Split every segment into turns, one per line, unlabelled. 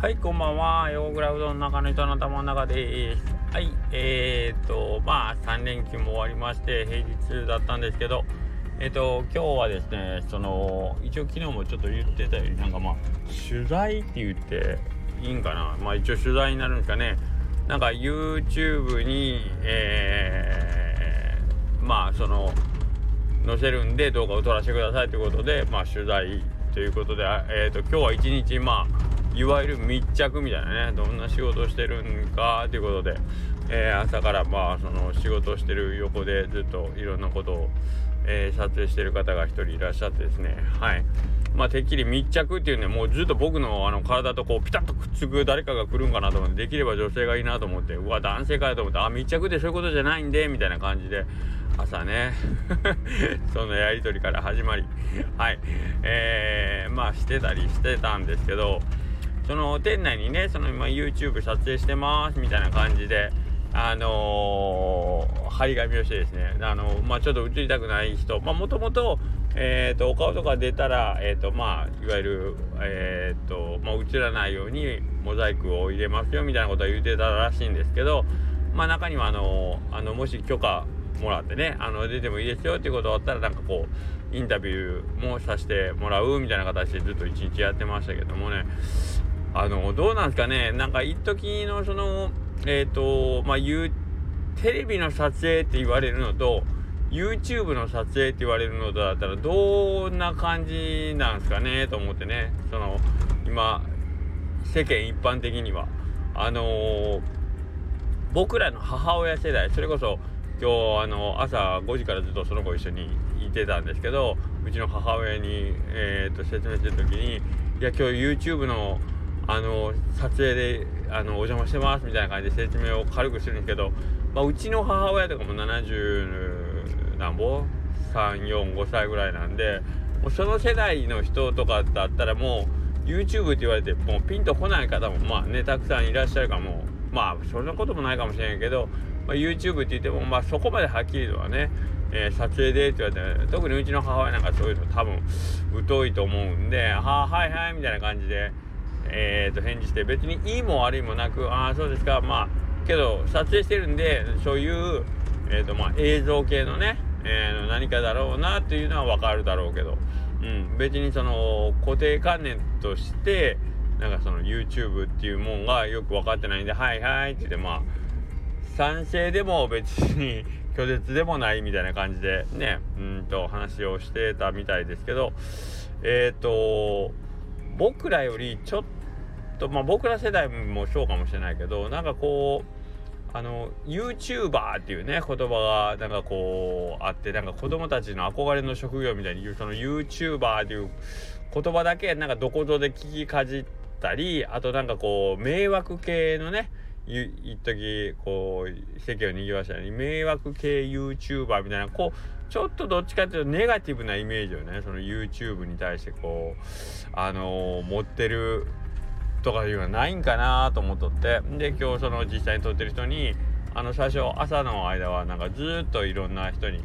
はい、こんばんは。ヨーグラウドの中の人の頭の中です。はい、えーと、まあ、3連休も終わりまして、平日だったんですけど、えっ、と、今日はですね、その、一応昨日もちょっと言ってたように、なんかまあ、取材って言っていいんかな。まあ、一応取材になるんですかね。なんか YouTube に、えー、まあ、その、載せるんで動画を撮らせてくださいということで、まあ、取材ということで、えーと、今日は一日まあいわゆる密着みたいなねどんな仕事してるんかということで、えー、朝からまあその仕事してる横でずっといろんなことを、えー、撮影してる方が一人いらっしゃってですねはい。まあてっきり密着っていうねもうずっと僕のあの体とこうピタッとくっつく誰かが来るんかなと思ってできれば女性がいいなと思ってうわ男性かよと思ってあ密着ってそういうことじゃないんでみたいな感じで朝ね そのやり取りから始まりはい。えー、まあしてたりしてたんですけどその店内にねその今 YouTube 撮影してますみたいな感じであのー、張り紙をしてですねあのまあちょっと映りたくない人まあもともとえーと、お顔とか出たら、えーとまあ、いわゆる、えーとまあ、映らないようにモザイクを入れますよみたいなことは言ってたらしいんですけど、まあ、中にはあのあのもし許可もらってねあの出てもいいですよっていうことがあったらなんかこうインタビューもさせてもらうみたいな形でずっと一日やってましたけどもね。あのどうなんですかね？なんか一時のそのえっ、ー、とまあ言うテレビの撮影って言われるのと YouTube の撮影って言われるのだったらどんな感じなんですかねと思ってね。その今世間一般的には。あのー、僕らの母親世代それこそ今日あの朝5時からずっとその子一緒にいてたんですけどうちの母親に、えーと、説明してる時に「いや今日 YouTube のあの撮影であのお邪魔してます」みたいな感じで説明を軽くするんですけど、まあ、うちの母親とかも70なんぼ345歳ぐらいなんでもうその世代の人とかだったらもう YouTube って言われてもうピンとこない方もまあねたくさんいらっしゃるかも。まあそんなこともないかもしれんけどまあ、YouTube って言っても、まあ、そこまではっきりとはね、えー、撮影でって言われて、特にうちの母親なんかそういうの多分疎いと思うんで、はあ、はいはいみたいな感じで、えー、と返事して別にいいも悪いもなく、ああ、そうですか、まあ、けど撮影してるんで、そういう、えーとまあ、映像系のね、えー、何かだろうなっていうのはわかるだろうけど、うん、別にその固定観念として、なんかその YouTube っていうもんがよく分かってないんで、はいはいって言って、まあ、賛成でも別に 拒絶でもないみたいな感じでねうんと話をしてたみたいですけど。えっ、ー、と僕らよりちょっとまあ僕ら世代もそうかもしれないけどなんかこうあの YouTuber っていうね言葉がなんかこうあってなんか子供たちの憧れの職業みたいに言うその YouTuber っていう言葉だけなんかどこぞで聞きかじったりあとなんかこう迷惑系のね一時こう世間を賑わしたように迷惑系 YouTuber みたいなこうちょっとどっちかっていうとネガティブなイメージをねその YouTube に対してこうあのー、持ってるとかいうのはないんかなと思っとって。で今日その実際に撮ってる人にあの最初朝の間はなんかずっといろんな人に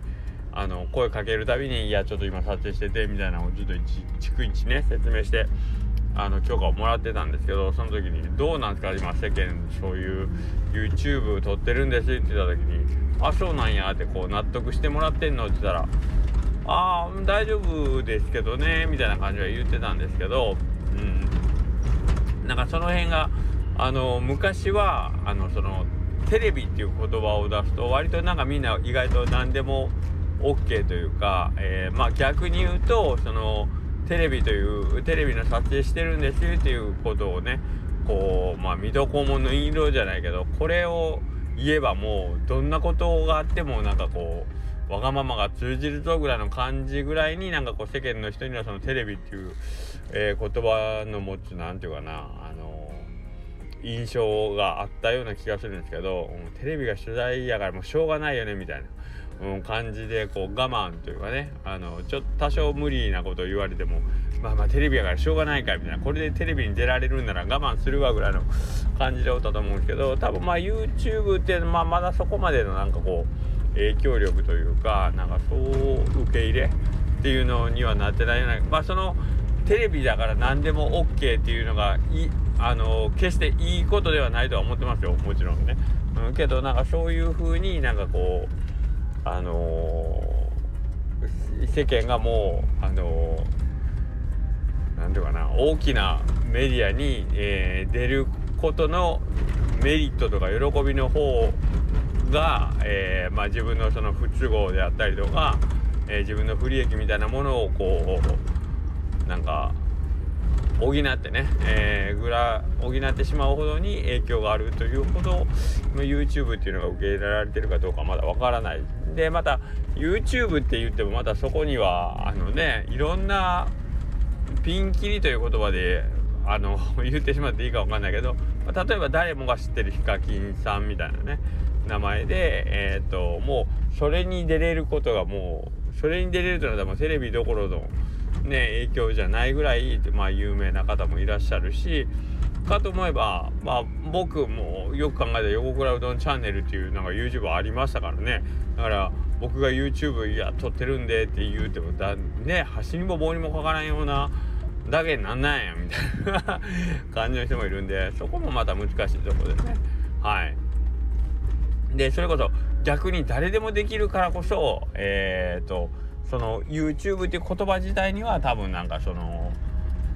あの声かけるたびに「いやちょっと今撮影してて」みたいなのをずっと逐一ね説明してあの許可をもらってたんですけどその時に「どうなんですか今世間そういう YouTube 撮ってるんです」って言った時に「あそうなんや」ってこう納得してもらってんのって言ったら「ああ大丈夫ですけどね」みたいな感じは言ってたんですけどうんなんかその辺があの昔はあのそのテレビっていう言葉を出すと割となんかみんな意外と何でも OK というか、えー、まあ逆に言うとそのテレビというテレビの撮影してるんですよっていうことをねこうまあ水戸黄門の色じゃないけどこれを言えばもうどんなことがあってもなんかこうわがままが通じるぞぐらいの感じぐらいになんかこう世間の人にはそのテレビっていう、えー、言葉の持つ何て言うかなあのー、印象があったような気がするんですけど、うんテレビが取材やからもうしょうがないよねみたいな。うん、感じでこう我慢というかねあのちょっと多少無理なことを言われてもまあまあテレビやからしょうがないかみたいなこれでテレビに出られるんなら我慢するわぐらいの感じでおったと思うんですけど多分まあ YouTube ってまあまだそこまでのなんかこう影響力というかなんかそう受け入れっていうのにはなってないようなまあそのテレビだから何でも OK っていうのがいあの決していいことではないとは思ってますよもちろんね、うん、けどなんかそういう風になんかこうあのー、世間がもうあの何、ー、て言うかな大きなメディアに、えー、出ることのメリットとか喜びの方が、えー、まあ、自分のその不都合であったりとか、えー、自分の不利益みたいなものをこうなんか補ってね、えー、ぐら補ってしまうほどに影響があるというほど YouTube っていうのが受け入れられてるかどうかまだわからない。でまた YouTube って言ってもまたそこにはあのねいろんなピンキリという言葉であの言ってしまっていいかわかんないけど、例えば誰もが知ってるヒカキンさんみたいなね名前でえっ、ー、ともうそれに出れることがもうそれに出れるというのはもうテレビどころのね、影響じゃないぐらい、まあ、有名な方もいらっしゃるしかと思えば、まあ、僕もよく考えた横倉うどんチャンネルっていうなんか YouTube ありましたからね。だから僕が YouTube いや撮ってるんでって言うてもだね端にも棒にもかからんようなだけなんなんやみたいな感じの人もいるんでそこもまた難しいところですね。はい。でそれこそ逆に誰でもできるからこそえっ、ー、とその YouTube っていう言葉自体には多分なんかその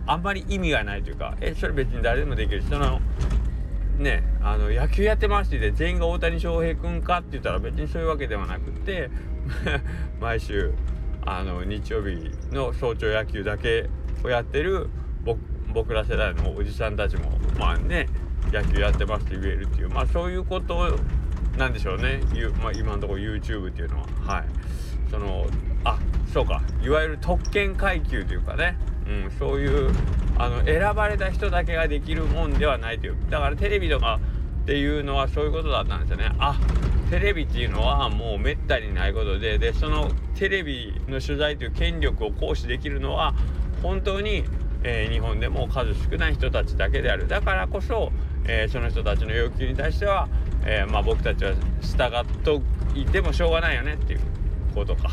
あんまり意味がないというかえそれ別に誰でもできるしそのねあの野球やってまして全員が大谷翔平君かって言ったら別にそういうわけではなくて 毎週あの日曜日の早朝野球だけをやってる僕ら世代のおじさんたちもまあね野球やってますって言えるっていうまあそういうことなんでしょうね、まあ、今のところ YouTube っていうのは。はい。そのあそうか。いわゆる特権階級というかね、うん、そういうあの選ばれた人だけができるもんではないという。だからテレビとかっていうのはそういうことだったんですよね。あテレビっていうのはもうめったにないことで。でそのテレビの取材という権力を行使できるのは本当に、えー、日本でも数少ない人たちだけである。だからこそ、えー、その人たちの要求に対しては、えー、まあ、僕たちは従っといてもしょうがないよねっていうことか。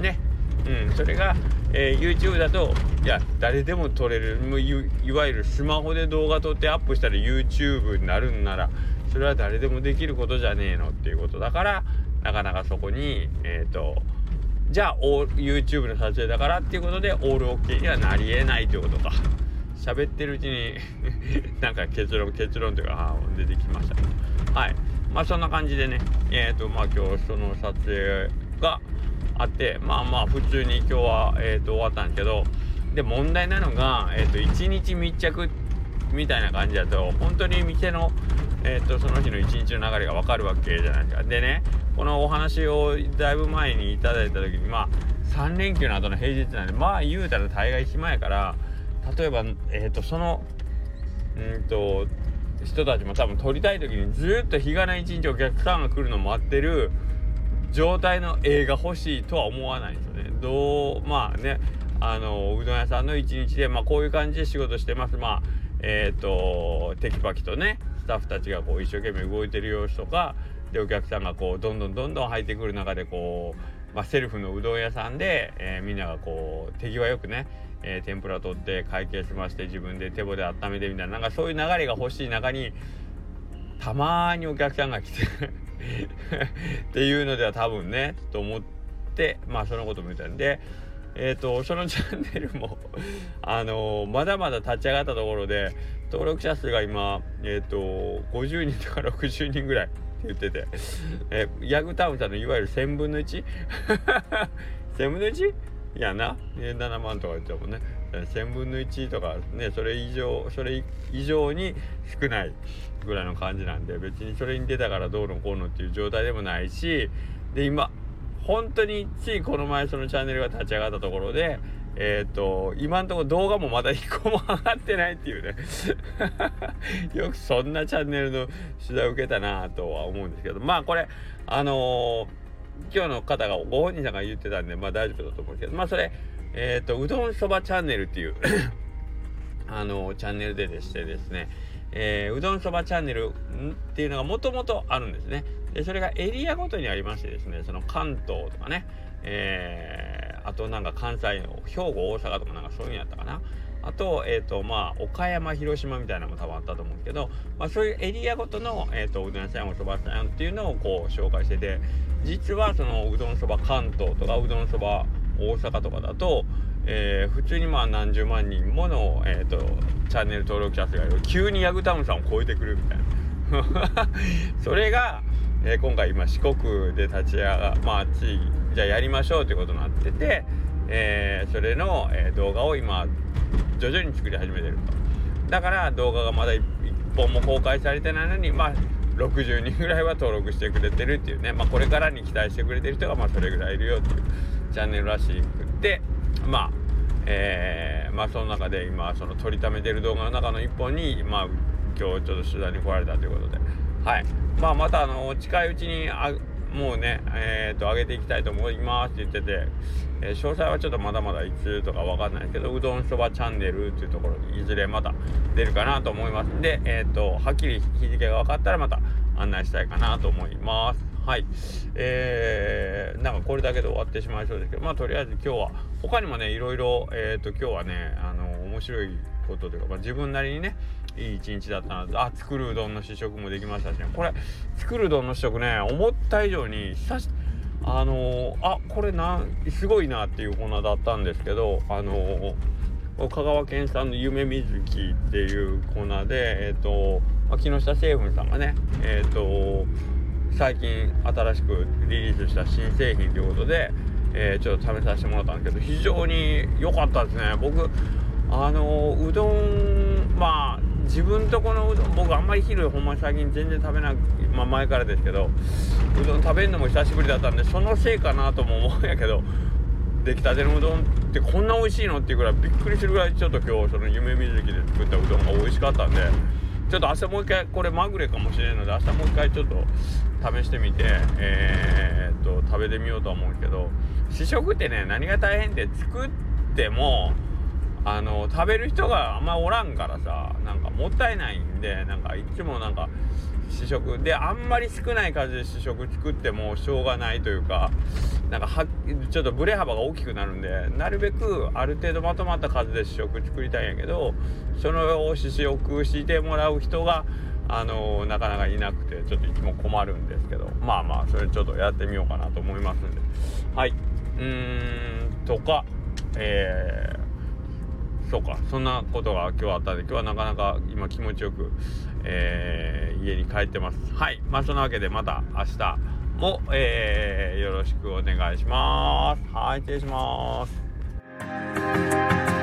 ね。うん、それが、えー、YouTube だといや誰でも撮れるもういわゆるスマホで動画撮ってアップしたら YouTube になるんならそれは誰でもできることじゃねえのっていうことだからなかなかそこにえっ、とじゃあ YouTube の撮影だからっていうことでオール OK にはなりえないということか喋ってるうちに なんか結論結論というか出てきました。けどはい。まあそんな感じでね。えっ、ー、とまあ今日その撮影があってまあまあ普通に今日は、えーと、終わったんですけどで問題なのが、えーと、1日密着みたいな感じだと本当に店の、えーと、その日の一日の流れが分かるわけじゃないですか。でねこのお話をだいぶ前にいただいた時にまあ3連休の後の平日なんでまあ言うたら大概暇やから例えば、えー、とそのうんと人たちも多分撮りたい時にずっと日がない一日お客さんが来るのを待ってる状態の映画欲しいとは思わないんですよね。どうまあねあのうどん屋さんの一日で、まあ、こういう感じで仕事してます。まあえっ、ー、とテキパキとねスタッフたちがこう一生懸命動いてる様子とかでお客さんがこうどんどんどんどん入ってくる中でこう、まあ、セルフのうどん屋さんで、えー、みんながこう手際よくね、えー、天ぷら取って会計済まして自分で手棒で温めてみたいななんかそういう流れが欲しい中にたまにお客さんが来て っていうのでは多分ねと思ってまあそのことも言ったんでえ、ー、とそのチャンネルも あのー、まだまだ立ち上がったところで登録者数が今えっ、ー、と50人とか60人ぐらい言っててえヤグタウンさんのいわゆる1000分の 1?1000 分の 1? いやな7万とか言ってもね1000分の1とかねそれ以上それ以上に少ないぐらいの感じなんで別にそれに出たからどうのこうのっていう状態でもないしで今本当についこの前そのチャンネルが立ち上がったところでえっ、ー、と今んところ動画もまだ1個も上がってないっていうね。よくそんなチャンネルの取材を受けたなとは思うんですけど。まあこれあのー、今日の方がご本人さんが言ってたんでまあ大丈夫だと思うんですけど。まあそれえっ、ー、とうどんそばチャンネルっていう あのチャンネルででしてですね。えー、うどんそばチャンネルっていうのがもともとあるんですね。で、それがエリアごとにありましてですね、その関東とかね、えー、あとなんか関西の兵庫、大阪とかなんかそういうのやったかな。あと,、えーとまあ、岡山広島みたいなのも多分あったと思うんですけど、まあ、そういうエリアごとの、えーと、うどん屋さんおそば屋さんっていうのをこう紹介してて実はそのうどんそば関東とかうどんそば大阪とかだと、えー、普通にまあ何十万人もの、えーと、チャンネル登録者数がいる急にヤグタウンさんを超えてくるみたいな それが、えー、今回今四国で立ち上がまあ地域じゃあやりましょうということになってて、えー、それの、え動画を今徐々に作り始めてると。だから動画がまだ1本も公開されてないのにまあ60人ぐらいは登録してくれてるっていうね、まあ、これからに期待してくれてる人がまあそれぐらいいるよっていうチャンネルらしくて。まあえー、まあその中で今その撮りためてる動画の中の1本にまあ今日ちょっと取材に来られたということで。はい。まあまたあの近いうちにもうね、えっ、ー、と、上げていきたいと思いますって言ってて、えー、詳細はちょっとまだまだいつとかわかんないけど、うどんそばチャンネルっていうところにいずれまた出るかなと思いますんで、えっ、ー、と、はっきり日付が分かったらまた案内したいかなと思います。はい。えー、なんかこれだけで終わってしまいそうですけど、まあとりあえず今日は、他にもね、いろいろ、えっ、と、今日はね、あの、面白いことというか、まあ、自分なりにねいい一日だったなあ作るうどんの試食もできましたし、ね、これ作るうどんの試食ね思った以上に久しあのー、あこれなすごいなっていう粉だったんですけどあのー、香川県産の夢水木っていう粉でえっ、ー、と、まあ、木下製粉さんがねえっ、と最近新しくリリースした新製品ということで、えちょっと試させてもらったんですけど非常に良かったですね。僕あのうどんまあ自分とこのうどん僕あんまり昼ほんま最近全然食べない、まあ、前からですけどうどん食べるのも久しぶりだったんでそのせいかなとも思うんやけど出来たてのうどんってこんな美味しいのっていうぐらいびっくりするぐらいちょっと今日その夢水着で作ったうどんが美味しかったんでちょっと明日もう一回これまぐれかもしれないので明日もう一回ちょっと試してみてえー、っと食べてみようと思うんすけど試食ってね何が大変で作ってもあの食べる人があんまおらんからさなんかもったいないんでなんかいつもなんか試食であんまり少ない数で試食作ってもしょうがないというかなんかはちょっとブレ幅が大きくなるんでなるべくある程度まとまった数で試食作りたいんやけどそのを試食してもらう人があのなかなかいなくてちょっといつも困るんですけどまあまあそれちょっとやってみようかなと思いますんで。はい。うーんとかえーそうか。そんなことが今日あったんで今日はなかなか今気持ちよく、えー、家に帰ってます。はい。まあそんなわけでまた明日も、えー、よろしくお願いします。はい失礼します。